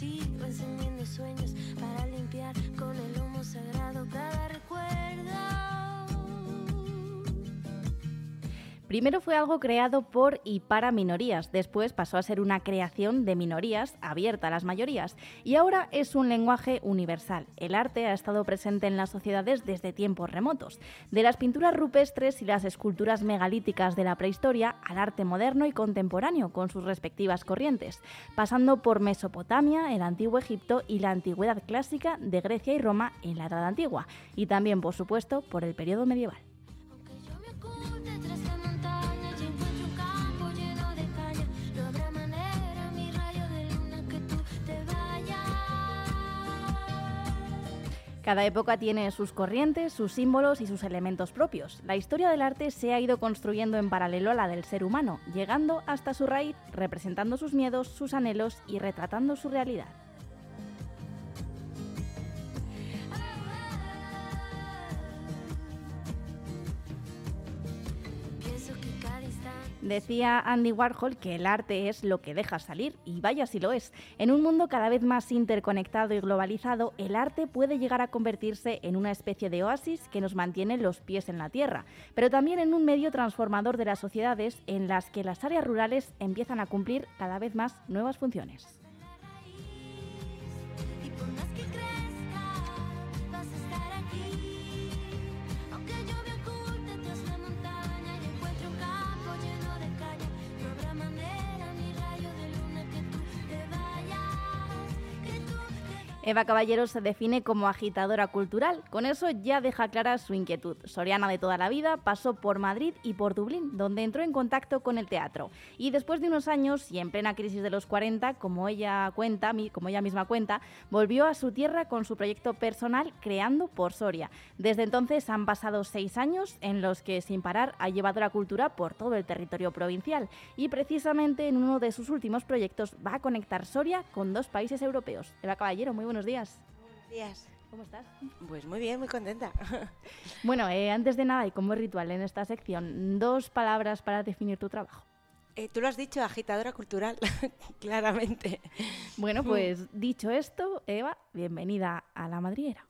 la noche sigo Primero fue algo creado por y para minorías, después pasó a ser una creación de minorías abierta a las mayorías y ahora es un lenguaje universal. El arte ha estado presente en las sociedades desde tiempos remotos, de las pinturas rupestres y las esculturas megalíticas de la prehistoria al arte moderno y contemporáneo con sus respectivas corrientes, pasando por Mesopotamia, el antiguo Egipto y la antigüedad clásica de Grecia y Roma en la Edad Antigua, y también, por supuesto, por el periodo medieval. Cada época tiene sus corrientes, sus símbolos y sus elementos propios. La historia del arte se ha ido construyendo en paralelo a la del ser humano, llegando hasta su raíz, representando sus miedos, sus anhelos y retratando su realidad. Decía Andy Warhol que el arte es lo que deja salir, y vaya si lo es. En un mundo cada vez más interconectado y globalizado, el arte puede llegar a convertirse en una especie de oasis que nos mantiene los pies en la tierra, pero también en un medio transformador de las sociedades en las que las áreas rurales empiezan a cumplir cada vez más nuevas funciones. Eva Caballero se define como agitadora cultural. Con eso ya deja clara su inquietud. Soriana de toda la vida pasó por Madrid y por Dublín, donde entró en contacto con el teatro. Y después de unos años y en plena crisis de los 40, como ella cuenta, como ella misma cuenta, volvió a su tierra con su proyecto personal Creando por Soria. Desde entonces han pasado seis años en los que sin parar ha llevado la cultura por todo el territorio provincial y precisamente en uno de sus últimos proyectos va a conectar Soria con dos países europeos. Eva Caballero, muy buenos días. Buenos días. ¿Cómo estás? Pues muy bien, muy contenta. Bueno, eh, antes de nada y como es ritual en esta sección, dos palabras para definir tu trabajo. Eh, Tú lo has dicho, agitadora cultural, claramente. Bueno, pues dicho esto, Eva, bienvenida a la madriguera.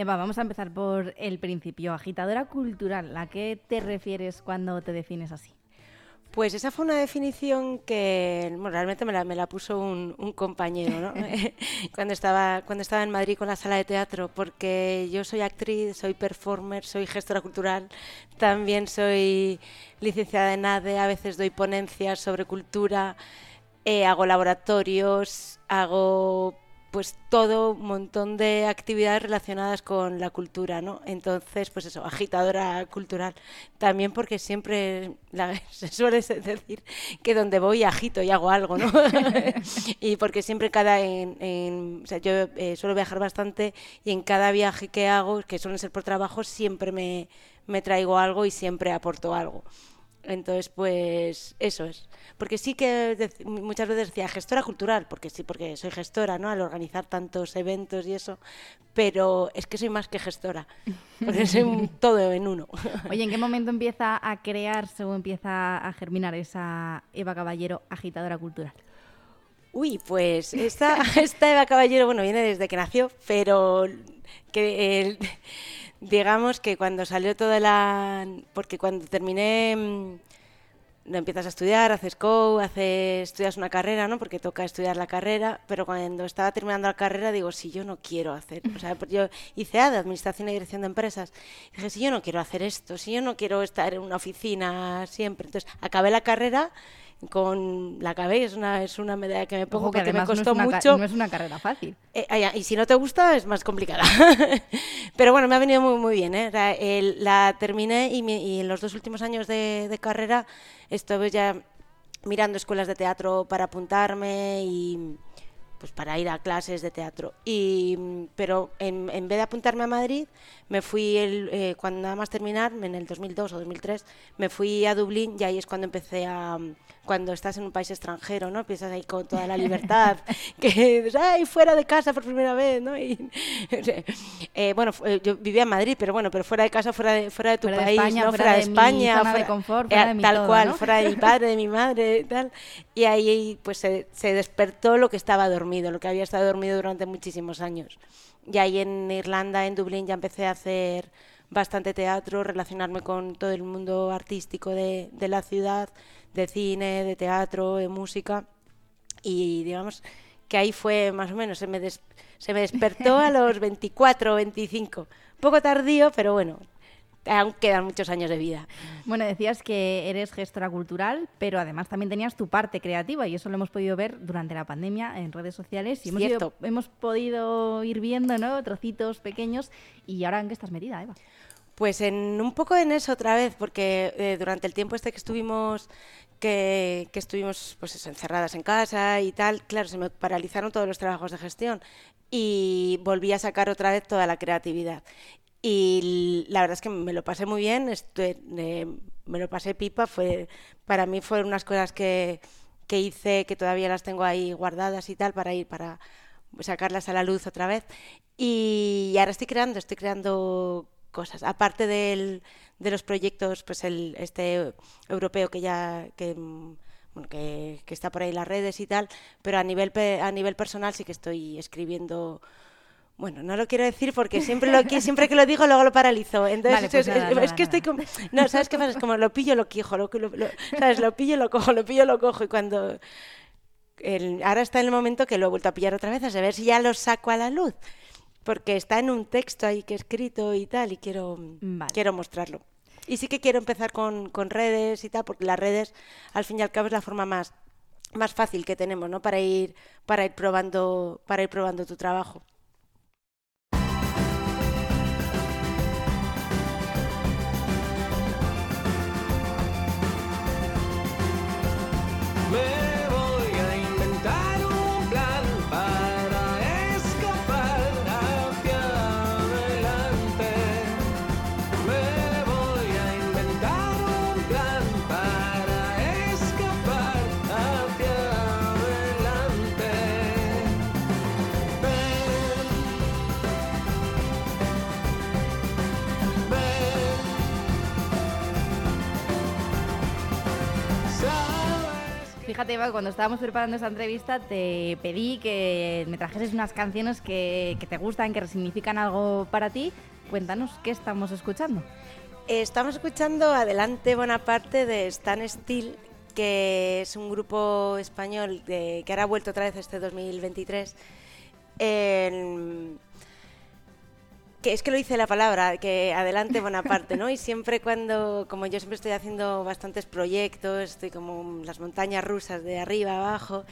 Eva, vamos a empezar por el principio. Agitadora cultural, ¿a qué te refieres cuando te defines así? Pues esa fue una definición que bueno, realmente me la, me la puso un, un compañero ¿no? cuando, estaba, cuando estaba en Madrid con la sala de teatro, porque yo soy actriz, soy performer, soy gestora cultural, también soy licenciada en ADE, a veces doy ponencias sobre cultura, eh, hago laboratorios, hago pues todo un montón de actividades relacionadas con la cultura, ¿no? Entonces, pues eso, agitadora cultural. También porque siempre se suele decir que donde voy agito y hago algo, ¿no? y porque siempre cada o sea, yo eh, suelo viajar bastante y en cada viaje que hago, que suelen ser por trabajo, siempre me, me traigo algo y siempre aporto algo. Entonces, pues eso es. Porque sí que muchas veces decía gestora cultural, porque sí, porque soy gestora, ¿no? Al organizar tantos eventos y eso, pero es que soy más que gestora, porque soy un todo en uno. Oye, ¿en qué momento empieza a crearse o empieza a germinar esa Eva Caballero agitadora cultural? Uy, pues esta, esta Eva Caballero, bueno, viene desde que nació, pero que el- digamos que cuando salió toda la... Porque cuando terminé, mm, no empiezas a estudiar, haces co, haces, estudias una carrera, ¿no? Porque toca estudiar la carrera, pero cuando estaba terminando la carrera digo, si yo no quiero hacer, o sea, yo hice ADE, Administración y Dirección de Empresas, dije, si yo no quiero hacer esto, si yo no quiero estar en una oficina siempre, entonces acabé la carrera con la cabeza, es una, es una medalla que me pongo Ojo, que porque me no costó ca- mucho. no es una carrera fácil. Eh, y si no te gusta es más complicada. Pero bueno, me ha venido muy, muy bien. ¿eh? O sea, el- la terminé y, mi- y en los dos últimos años de, de carrera estuve ya mirando escuelas de teatro para apuntarme y pues para ir a clases de teatro. Y, pero en, en vez de apuntarme a Madrid, me fui, el, eh, cuando nada más terminar, en el 2002 o 2003, me fui a Dublín y ahí es cuando empecé a... Cuando estás en un país extranjero, ¿no? Empiezas ahí con toda la libertad, que ¡ay, fuera de casa por primera vez! ¿no? Y, eh, bueno, eh, yo vivía en Madrid, pero bueno, pero fuera de casa, fuera de, fuera de tu Fuera de país, España, ¿no? fuera fuera de de mi España, zona de fuera- confort, fuera eh, de mi tal todo, cual, ¿no? fuera de mi padre, de mi madre tal. Y ahí pues se, se despertó lo que estaba dormido, lo que había estado dormido durante muchísimos años. Y ahí en Irlanda, en Dublín, ya empecé a hacer bastante teatro, relacionarme con todo el mundo artístico de, de la ciudad, de cine, de teatro, de música. Y digamos que ahí fue más o menos, se me, des- se me despertó a los 24 o 25. Poco tardío, pero bueno, aún quedan muchos años de vida. Bueno, decías que eres gestora cultural, pero además también tenías tu parte creativa y eso lo hemos podido ver durante la pandemia en redes sociales y hemos, ido- hemos podido ir viendo ¿no? trocitos pequeños y ahora en qué estás metida, Eva. Pues en un poco en eso otra vez, porque eh, durante el tiempo este que estuvimos que, estuvimos pues encerradas en casa y tal, claro, se me paralizaron todos los trabajos de gestión y volví a sacar otra vez toda la creatividad. Y la verdad es que me lo pasé muy bien, eh, me lo pasé pipa, fue, para mí fueron unas cosas que, que hice que todavía las tengo ahí guardadas y tal para ir para sacarlas a la luz otra vez. Y ahora estoy creando, estoy creando cosas. Aparte del, de los proyectos, pues el este europeo que ya que, bueno, que, que está por ahí en las redes y tal, pero a nivel a nivel personal sí que estoy escribiendo. Bueno, no lo quiero decir porque siempre lo siempre que lo digo luego lo paralizo. Entonces Vale, pues es, nada, es- nada, es que estoy como no, ¿sabes qué pasa? Es como lo pillo, lo quijo, lo, lo- lo- ¿sabes? Lo pillo, lo cojo, lo pillo, lo cojo y cuando el- ahora está en el momento que lo he vuelto a pillar otra vez, a ver si ya lo saco a la luz. Porque está en un texto ahí que he escrito y tal, y quiero, Vale. quiero mostrarlo. Y sí que quiero empezar con, con redes y tal, porque las redes, al fin y al cabo, es la forma más, más fácil que tenemos, ¿no? Para ir, para ir probando, para ir probando tu trabajo. Cuando estábamos preparando esta entrevista te pedí que me trajeses unas canciones que, que te gustan, que significan algo para ti. Cuéntanos qué estamos escuchando. Estamos escuchando Adelante Bonaparte de Stan Steel, que es un grupo español que ahora ha vuelto otra vez este 2023. En- que es que lo dice la palabra, que adelante Bonaparte, ¿no? Y siempre cuando, como yo siempre estoy haciendo bastantes proyectos, estoy como las montañas rusas de arriba abajo,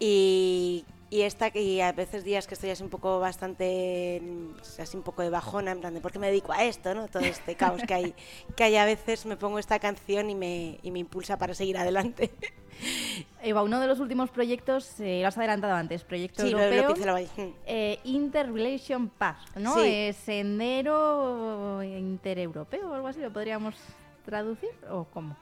y, y esta y a veces días que estoy así un poco bastante, mm, así un poco de bajona, en plan de ¿por qué me dedico a esto, no? Todo este caos que hay, que hay a veces, me pongo esta canción y me, y me impulsa para seguir adelante. Eva, uno de los últimos proyectos, eh, lo has adelantado antes, proyecto Sí, lo, lo europeo. ahí. Mm. eh, Interrelation Path, ¿no? Sí. Eh, sendero intereuropeo o algo así, ¿lo podríamos traducir o cómo?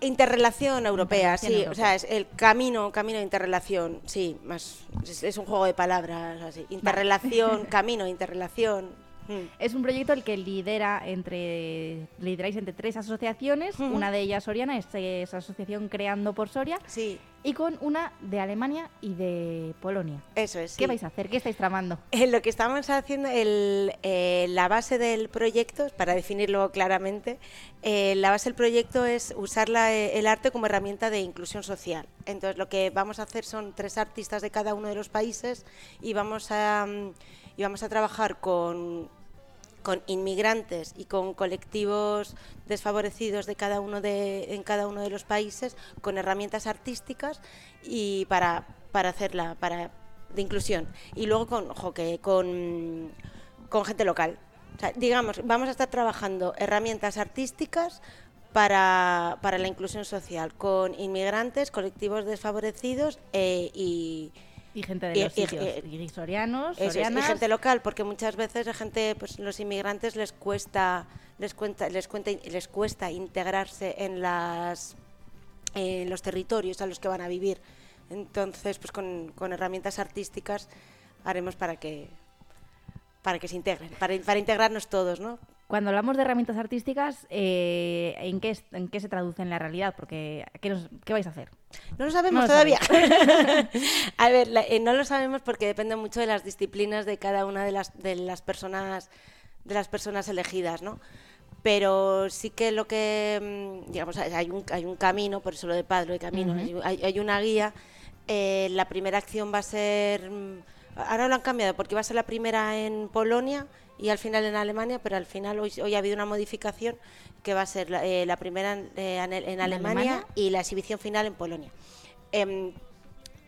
Interrelación europea, Interrelación sí, europea. o sea, es el camino, camino de interrelación, sí, más es, es un juego de palabras así. Interrelación, camino, interrelación. Mm. Es un proyecto el que lidera entre lideráis entre tres asociaciones, Ujú. una de ellas Soriana, es, es asociación Creando por Soria, Sí, y con una de Alemania y de Polonia. eso es. ¿Qué sí. vais a hacer? ¿Qué estáis tramando? Eh, Lo que estamos haciendo, el, eh, la base del proyecto, para definirlo claramente, eh, la base del proyecto es usar la- eh, el arte como herramienta de inclusión social. Entonces, lo que vamos a hacer son tres artistas de cada uno de los países y vamos a, mm, y vamos a trabajar con con inmigrantes y con colectivos desfavorecidos de cada uno de, en cada uno de los países, con herramientas artísticas y para, para hacerla, para de inclusión. Y luego con, ojo, que con, con gente local. Digamos, vamos a estar trabajando herramientas artísticas para, para la inclusión social, con inmigrantes, colectivos desfavorecidos eh, y, Y gente de los y- sitios. y- Y, sorianos, es, y gente local, porque muchas veces la gente, pues los inmigrantes les cuesta, les cuenta, les cuenta, les cuesta integrarse en las en los territorios a los que van a vivir. Entonces, pues con, con herramientas artísticas haremos para que para que se integren, para, para integrarnos todos, ¿no? Cuando hablamos de herramientas artísticas, eh, ¿en, qué, ¿en qué se traduce en la realidad? Porque, ¿qué, nos- qué vais a hacer? No lo sabemos No lo todavía. a ver, la- eh, no lo sabemos porque depende mucho de las disciplinas de cada una de las, de las personas de las personas elegidas, ¿no? Pero sí que lo que, mm, digamos, hay hay un, hay un camino, por eso lo de padre, de camino, Ujú. hay, hay una guía. eh, la primera acción va a ser, mm, ahora lo han cambiado porque iba a ser la primera en Polonia y al final en Alemania, pero al final hoy, hoy ha habido una modificación que va a ser la, eh, la primera en, eh, en- en Alemania Alemania? y la exhibición final en Polonia. Em,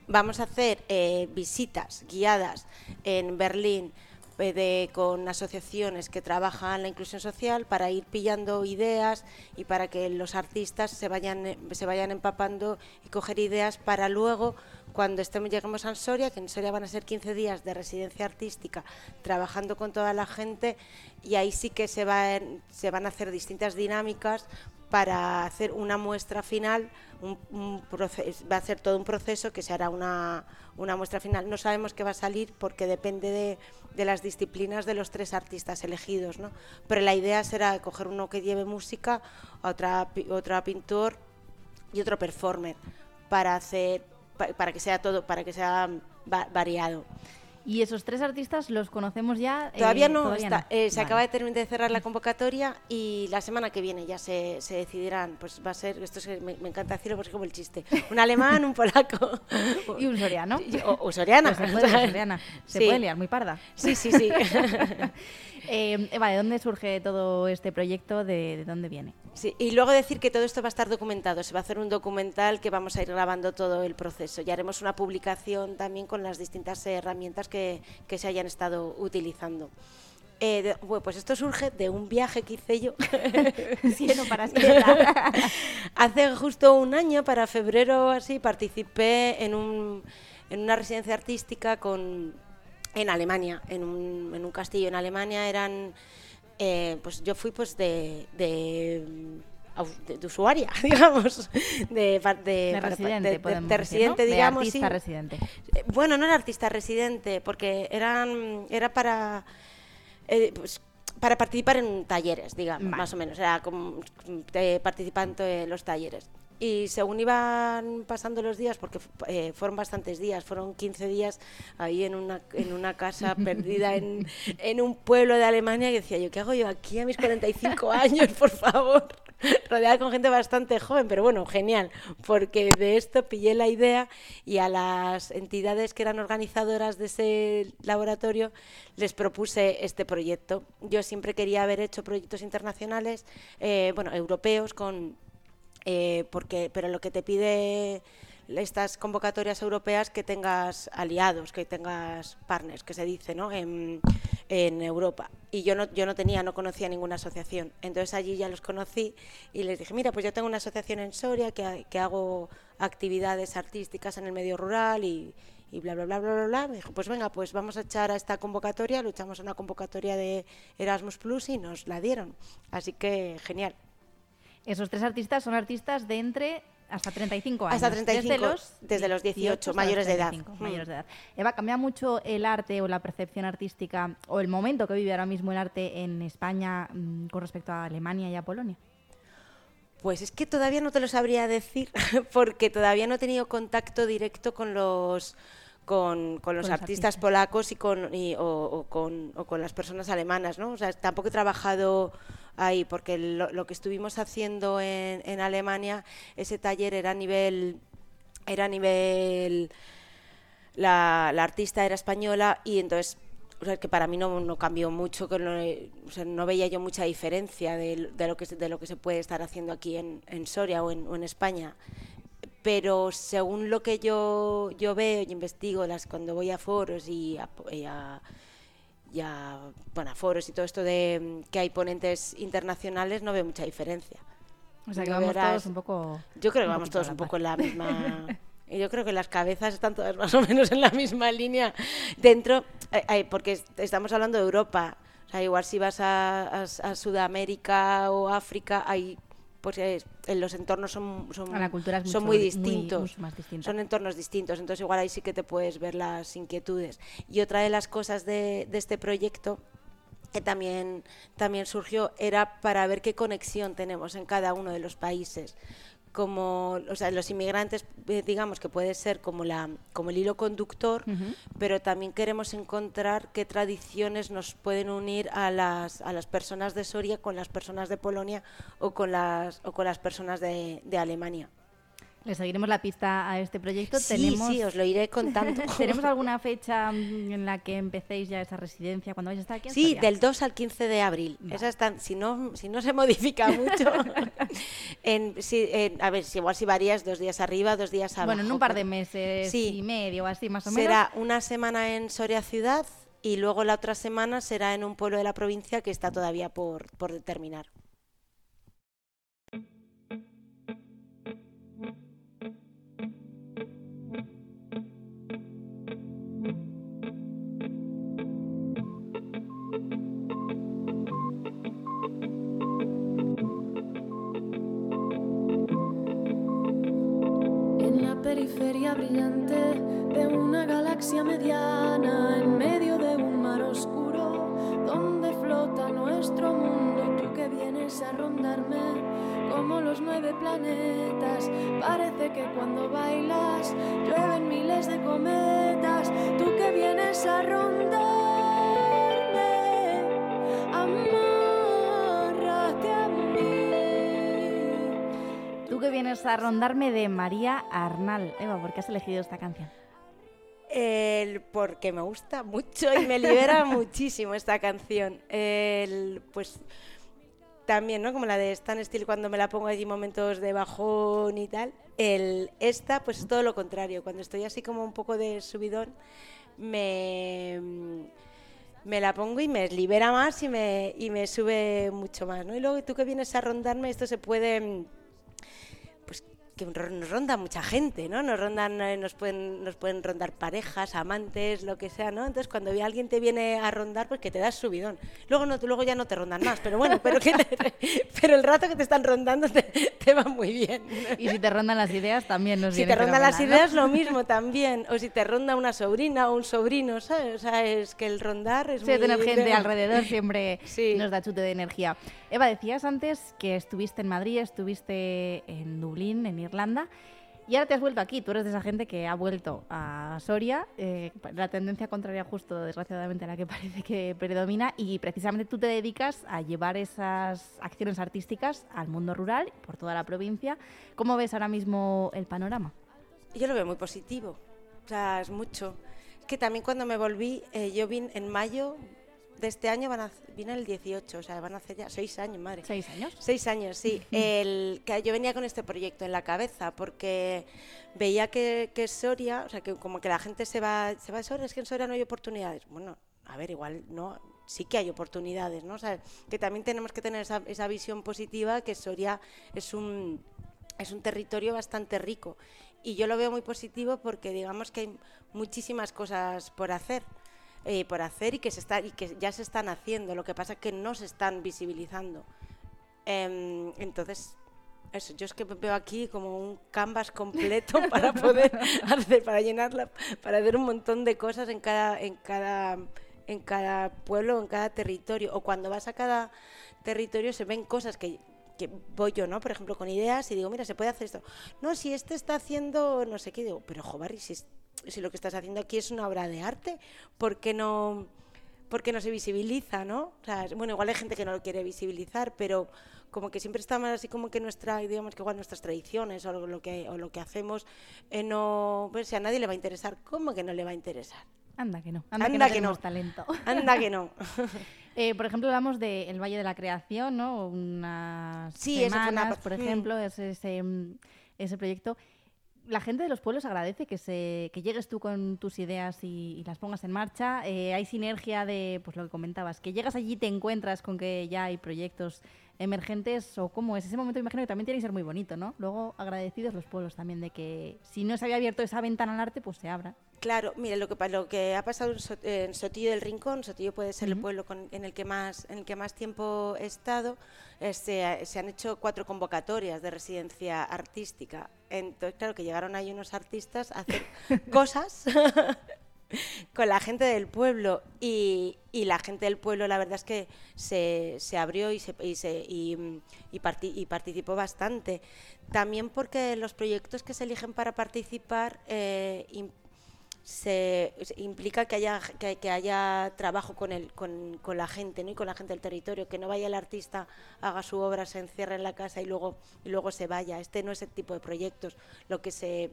vamos a hacer eh, visitas guiadas en Berlín de- con asociaciones que trabajan la inclusión social para ir pillando ideas y para que los artistas se vayan, se vayan empapando y coger ideas para luego, cuando estemos, lleguemos a Soria, que en Soria van a ser 15 días de residencia artística, trabajando con toda la gente y ahí sí que se, van se van a hacer distintas dinámicas para hacer una muestra final, va a ser todo un proceso que se hará una, una muestra final. No sabemos qué va a salir porque depende de, de las disciplinas de los tres artistas elegidos, ¿no? Pero la idea será coger uno que lleve música, otra, otra pintor y otro performer para hacer para que sea todo, para que sea va- variado. Y esos tres artistas los conocemos ya. eh, Todavía no, todavía está, no. eh, se Vale. acaba de, termi- de cerrar la convocatoria y la semana que viene ya se, se decidirán. Pues va a ser, esto es que me, me encanta decirlo porque es como el chiste, un alemán, un polaco Y un soriano. o, o soriana. Pues se puede, la soriana. Se Sí. puede liar, muy parda. Sí, sí, sí. Eh, Eva, ¿de dónde surge todo este proyecto? ¿De, de dónde viene? Sí, y luego decir que todo esto va a estar documentado. Se va a hacer un documental que vamos a ir grabando todo el proceso. Y haremos una publicación también con las distintas herramientas que, que se hayan estado utilizando. Eh, de- bueno, pues esto surge de un viaje que hice yo para. Hace justo un año, para febrero así, participé en, un, en una residencia artística con, en Alemania, en un, en un castillo en Alemania. Eran, eh, pues yo fui pues de, de, mm, de- de usuaria, digamos, de, de, De para- residente, de- de- podemos de decir, residente, ¿no? De digamos, artista sí. residente. Eh, Bueno, no era artista residente, porque eran, era para, eh, pues, para participar en talleres, digamos, Vale. más o menos. Era como eh, participante en los talleres. Y según iban pasando los días, porque eh, fueron bastantes días, fueron 15 días ahí en una, en una casa perdida en, en un pueblo de Alemania, que decía yo, ¿qué hago yo aquí a mis 45 años, por favor? Rodeada con gente bastante joven, pero bueno, genial, porque de esto pillé la idea y a las entidades que eran organizadoras de ese laboratorio les propuse este proyecto. Yo siempre quería haber hecho proyectos internacionales, eh, bueno, europeos, con eh, porque pero lo que te pide estas convocatorias europeas que tengas aliados, que tengas partners, que se dice, ¿no? En, Europa. Y yo no, yo no tenía, no conocía ninguna asociación. Entonces allí ya los conocí y les dije, mira, pues yo tengo una asociación en Soria que, ha- que hago actividades artísticas en el medio rural y, y bla, bla, bla, bla, bla, bla. Me dijo, pues venga, pues vamos a echar a esta convocatoria, lo echamos a una convocatoria de Erasmus Plus y nos la dieron. Así que genial. Esos tres artistas son artistas de entre hasta 35 años. Hasta 35, desde los, desde los 18, hasta los mayores de edad. 35, Mm. mayores de edad. Eva, ¿cambia mucho el arte o la percepción artística o el momento que vive ahora mismo el arte en España mm, con respecto a Alemania y a Polonia? Pues es que todavía no te lo sabría decir, porque todavía no he tenido contacto directo con los con, con los artistas artistas. polacos y con y- o, o con o con las personas alemanas, ¿no? O sea, tampoco he trabajado ahí, porque lo, lo que estuvimos haciendo en, en Alemania, ese taller era a nivel era a nivel la, la artista era española y entonces o sea, que para mí no, no cambió mucho, que no, o sea, no veía yo mucha diferencia de, de lo, que, se- de lo que se puede estar haciendo aquí en, en Soria o en, o en España. Pero según lo que yo, yo veo y investigo las, cuando voy a foros y a, y a- y a, bueno, a foros y todo esto de que hay ponentes internacionales, no veo mucha diferencia. O sea que vamos verás- todos un poco... Yo creo que vamos todos un poco en la misma. y Yo creo que las cabezas están todas más o menos en la misma línea. Dentro, eh, eh, porque est- estamos hablando de Europa. O sea, igual si vas a, a- a Sudamérica o África, hay, pues eh, en los entornos son, son, la cultura es son mucho- muy muy- distintos. distinta. Son entornos distintos. Entonces, igual ahí sí que te puedes ver las inquietudes. Y otra de las cosas de, de este proyecto que también, también surgió era para ver qué conexión tenemos en cada uno de los países. Como, o sea, los inmigrantes, eh, digamos que puede ser como, la, como el hilo conductor, pero también queremos encontrar qué tradiciones nos pueden unir a las, a las personas de Soria con las personas de Polonia o con las, o con las personas de, de Alemania. Le seguiremos la pista a este proyecto. Sí, tenemos, sí, os lo iré contando. ¿Tenemos alguna fecha mm, en la que empecéis ya esa residencia cuando vais a estar aquí en Sí, del 2 al 15 de abril. Esa está, si, no, si no se modifica mucho, en, sí, en- a ver, si igual si varías dos días arriba, dos días abajo. Bueno, en un par de meses Sí. y medio, así más o menos. Será una semana en Soria ciudad y luego la otra semana será en un pueblo de la provincia que está todavía por, por determinar. Periferia brillante de una galaxia mediana, en medio de un mar oscuro, donde flota nuestro mundo, tú que vienes a rondarme como los nueve planetas. Parece que cuando bailas llueven miles de cometas, tú que vienes a rondarme, vienes a rondarme de María Arnal. Eva, ¿por qué has elegido esta canción? El, porque me gusta mucho y me libera muchísimo esta canción. El, pues también, ¿no? Como la de Stan Steel cuando me la pongo allí momentos de bajón y tal. El, esta, pues es todo lo contrario. Cuando estoy así como un poco de subidón, me, me la pongo y me libera más y me, y me sube mucho más, ¿no? Y luego tú que vienes a rondarme, esto se puede que nos ronda mucha gente, ¿no? Nos rondan, eh, nos pueden, nos pueden rondar parejas, amantes, lo que sea, ¿no? Entonces cuando alguien te viene a rondar, pues que te das subidón. Luego no, luego ya no te rondan más, pero bueno, pero que pero el rato que te están rondando te, te va muy bien. Y si te rondan las ideas, también nos Si te rondan las ideas, lo mismo también. O si te ronda una sobrina o un sobrino, ¿sabes? O sea, es que el rondar es Sí, muy... tener gente alrededor siempre Sí. nos da chute de energía. Eva, decías antes que estuviste en Madrid, estuviste en Dublín, en Irlanda, y ahora te has vuelto aquí. Tú eres de esa gente que ha vuelto a Soria, eh, la tendencia contraria justo, desgraciadamente, a la que parece que predomina, y precisamente tú te dedicas a llevar esas acciones artísticas al mundo rural, por toda la provincia. ¿Cómo ves ahora mismo el panorama? Yo lo veo muy positivo. O sea, es mucho. Que también cuando me volví, eh, yo vine en mayo de este año, van a, vine el 18, o sea, van a hacer ya seis años, madre. ¿Seis años? Seis años, sí. El, que yo venía con este proyecto en la cabeza porque veía que, que Soria, o sea, que como que la gente se va, se va a Soria, es que en Soria no hay oportunidades. Bueno, a ver, igual no, sí que hay oportunidades, ¿no? O sea, que también tenemos que tener esa, esa visión positiva que Soria es un, es un territorio bastante rico. Y yo lo veo muy positivo porque digamos que hay muchísimas cosas por hacer eh, por hacer y que se está y que ya se están haciendo. Lo que pasa es que no se están visibilizando. Em, entonces, eso, yo es que veo aquí como un canvas completo para poder hacer, para llenarla, para hacer un montón de cosas en cada, en cada, en cada pueblo, en cada territorio. O cuando vas a cada territorio se ven cosas que que voy yo, ¿no? Por ejemplo, con ideas y digo, mira, se puede hacer esto. No, si este está haciendo no sé qué, digo, pero joder, si, si lo que estás haciendo aquí es una obra de arte, ¿por qué no, por qué no se visibiliza, no? O sea, bueno, igual hay gente que no lo quiere visibilizar, pero como que siempre está más así como que nuestra, digamos que igual nuestras tradiciones o lo que, o lo que hacemos, eh, no, pues a nadie le va a interesar, ¿cómo que no le va a interesar? Anda que no. Anda, Anda que que no talento. Anda que no. Eh, por ejemplo, hablamos del Valle de la Creación, ¿no? Unas Sí, una semanas, pa- por mm. ejemplo, es ese, mm, ese proyecto. La gente de los pueblos agradece que, se, que llegues tú con tus ideas y, las pongas en marcha. Eh, hay sinergia de, pues lo que comentabas, que llegas allí y te encuentras con que ya hay proyectos emergentes o cómo es. Ese momento imagino que también tiene que ser muy bonito, ¿no? Luego agradecidos los pueblos también de que si no se había abierto esa ventana al arte, pues se abra. Claro, mire, lo que, lo que ha pasado en, So- en Sotillo del Rincón, Sotillo puede ser el Ujú. pueblo con- en, el que más, en el que más tiempo he estado, eh, se, se han hecho cuatro convocatorias de residencia artística. Entonces, claro, que llegaron ahí unos artistas a hacer cosas con la gente del pueblo y, y la gente del pueblo la verdad es que se, se abrió y, se, y, se- y, y parti- y participó bastante. También porque los proyectos que se eligen para participar eh, se- implica que haya, que, que haya trabajo con, el, con, con la gente ¿no? y con la gente del territorio, que no vaya el artista, haga su obra, se encierre en la casa y luego, y luego se vaya. Este no es el tipo de proyectos. Lo que se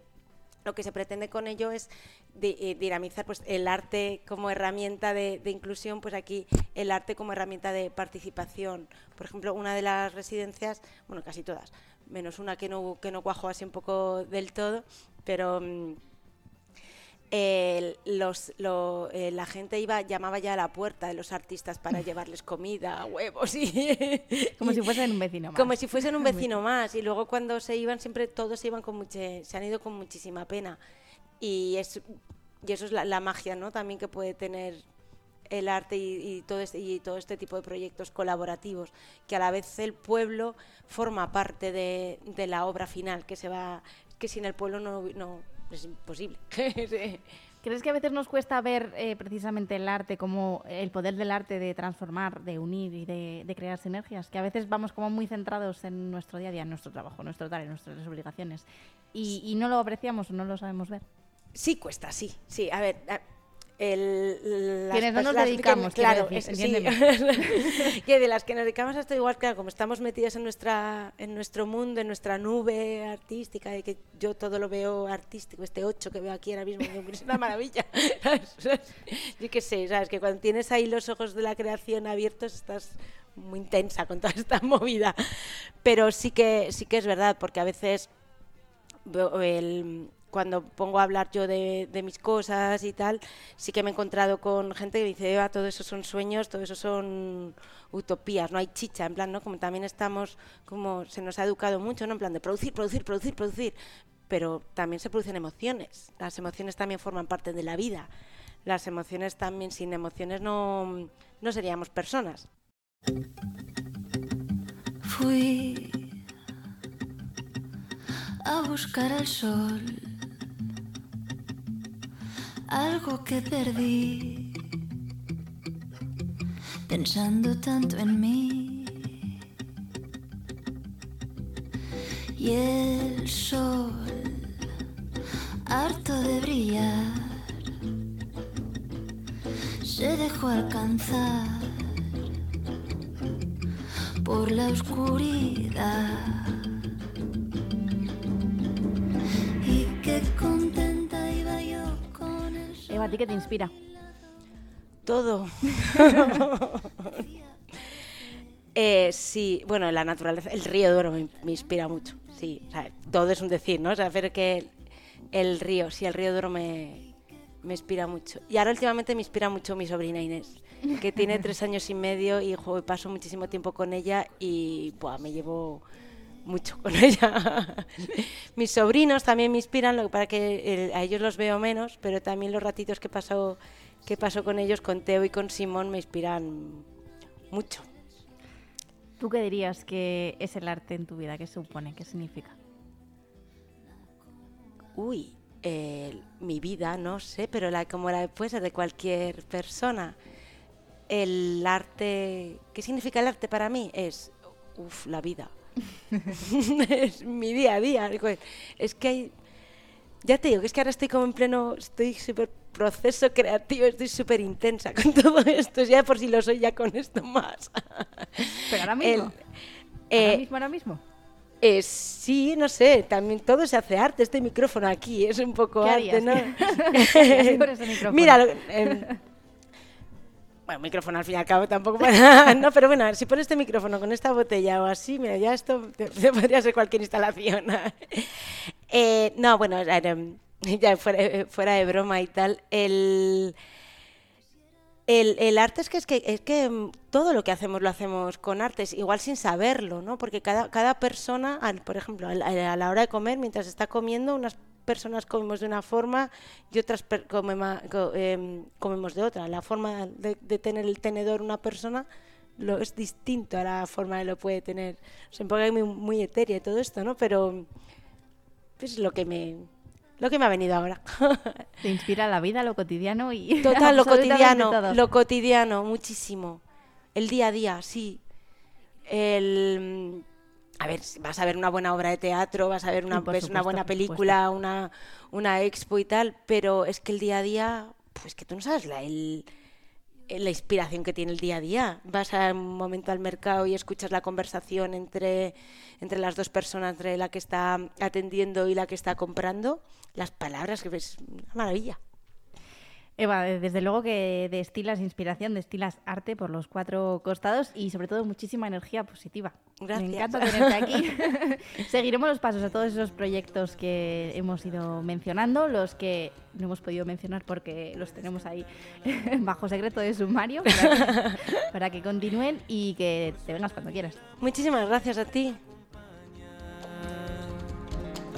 lo que se pretende con ello es di- eh, dinamizar pues, el arte como herramienta de, de inclusión, pues aquí el arte como herramienta de participación. Por ejemplo, una de las residencias, bueno, casi todas, menos una que no, que no cuajó así un poco del todo, pero mm, el- los, lo- eh, la gente iba llamaba ya a la puerta de los artistas para llevarles comida, huevos y Como si fuesen un vecino más. como si fuesen un vecino más. Y luego cuando se iban, siempre todos se iban con mucha, se han ido con muchísima pena. Y, es, y eso es la, la magia, ¿no? También que puede tener el arte y, y todo este, y todo este tipo de proyectos colaborativos, que a la vez el pueblo forma parte de, de la obra final, que se va, que sin el pueblo no, no es imposible. ¿Crees que a veces nos cuesta ver eh, precisamente el arte como el poder del arte de transformar, de unir y de, de crear sinergias? Que a veces vamos como muy centrados en nuestro día a día, en nuestro trabajo, en nuestro tal, en nuestras obligaciones. Y, y no lo apreciamos o no lo sabemos ver. Sí, cuesta, sí. Sí, a ver. a- el, las Quienes no nos las- dedicamos, claro, decir, sí. que de las que nos dedicamos a esto igual, claro, como estamos metidos en nuestra en nuestro mundo, en nuestra nube artística, de que yo todo lo veo artístico, este 8 que veo aquí ahora mismo, es una maravilla. yo qué sé, sabes que cuando tienes ahí los ojos de la creación abiertos estás muy intensa con toda esta movida. Pero sí que sí que es verdad, porque a veces el- cuando pongo a hablar yo de, mis cosas y tal, sí que me he encontrado con gente que dice, Eva, todo eso son sueños, todo eso son utopías, no hay chicha, en plan, ¿no? Como también estamos, como se nos ha educado mucho, ¿no? En plan de producir, producir, producir, producir, pero también se producen emociones, las emociones también forman parte de la vida, las emociones también, sin emociones no, no seríamos personas. Fui a buscar el sol, algo que perdí, pensando tanto en mí. Y el sol, harto de brillar, se dejó alcanzar por la oscuridad. ¿A ti qué te inspira? Todo. Eh, sí, bueno, la naturaleza, el río Duero me, me inspira mucho, sí, o sea, todo es un decir, ¿no? O sea, pero que el, el río, sí, el río Duero me, me inspira mucho. Y ahora últimamente me inspira mucho mi sobrina Inés, que tiene tres años y medio y jo, paso muchísimo tiempo con ella y buah, me llevo mucho con ella. Mis sobrinos también me inspiran, lo para que el- a ellos los veo menos, pero también los ratitos que paso que paso con ellos, con Teo y con Simón, me inspiran mucho. ¿Tú qué dirías que es el arte en tu vida? ¿Qué supone? ¿Qué significa? Uy, eh, mi vida, no sé, pero la, como la puede ser de cualquier persona. El arte, ¿qué significa el arte para mí? Es, uff, la vida. Es mi día a día. Es que hay, ya te digo, que es que ahora estoy como en pleno, estoy súper proceso creativo, estoy súper intensa con todo esto, ya por si lo soy ya con esto más. Pero ahora El- mismo. eh, ahora mismo, ahora mismo. Eh, sí, no sé, también todo se hace arte. Este micrófono aquí es un poco ¿Qué arte, harías? ¿no? ¿Qué harías con ese micrófono? Mira, em, bueno, micrófono al fin y al cabo tampoco. para- no, pero bueno, si pones este micrófono con esta botella o así, mira, ya esto te- podría ser cualquier instalación. Eh, no, bueno, em, ya fuera, eh, fuera de broma y tal, el. El, arte es que, es que, es que mm, todo lo que hacemos lo hacemos con artes, igual sin saberlo, ¿no? Porque cada, cada persona, por ejemplo, a la hora de comer, mientras está comiendo, unas personas comemos de una forma y otras per- comema- co- em, comemos de otra. La forma de, de tener el tenedor una persona lo, es distinto a la forma de lo puede tener. Un poco muy, muy etéreo todo esto, ¿no? Pero es lo que me, lo que me ha venido ahora. Te inspira la vida, lo cotidiano y. Total, lo cotidiano, todo. lo cotidiano, muchísimo. El día a día, sí. El, a ver, vas a ver una buena obra de teatro, vas a ver una, buena película, una, una expo y tal, pero es que el día a día, pues que tú no sabes la, el- la inspiración que tiene el día a día. Vas a un momento al mercado y escuchas la conversación entre, entre las dos personas, entre la que está atendiendo y la que está comprando, las palabras, que ves, una maravilla. Eva, desde luego que destilas inspiración, destilas arte por los cuatro costados y sobre todo muchísima energía positiva. Gracias. Me encanta tenerte aquí. Seguiremos los pasos a todos esos proyectos que hemos ido mencionando, los que no hemos podido mencionar porque los tenemos ahí bajo secreto de sumario para, para que continúen y que te vengas cuando quieras. Muchísimas gracias a ti.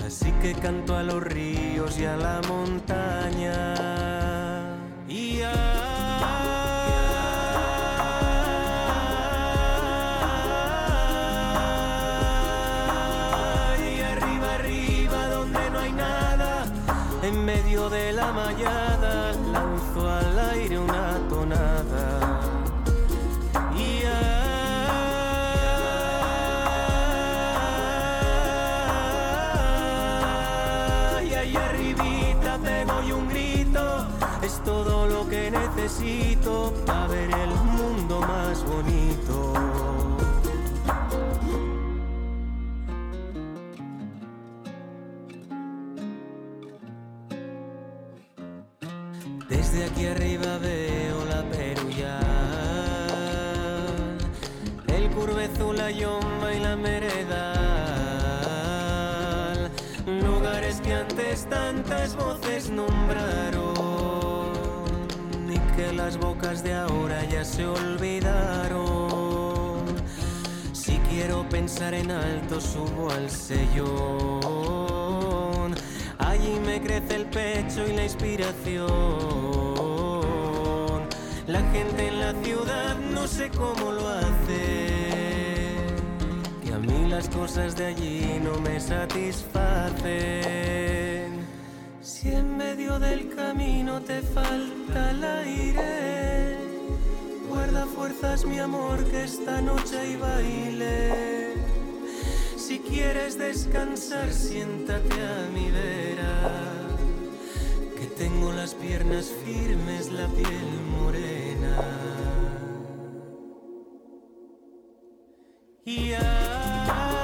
Así que canto a los ríos y a la montaña. Es todo lo que necesito para ver el mundo más bonito. De ahora ya se olvidaron. Si quiero pensar en alto subo al sellón, allí me crece el pecho y la inspiración. La gente en la ciudad no sé cómo lo hace, que a mí las cosas de allí no me satisfacen. Si en medio del camino te falta el aire, guarda fuerzas mi amor que esta noche hay baile. Si quieres descansar, siéntate a mi vera, que tengo las piernas firmes, la piel morena. Y ay,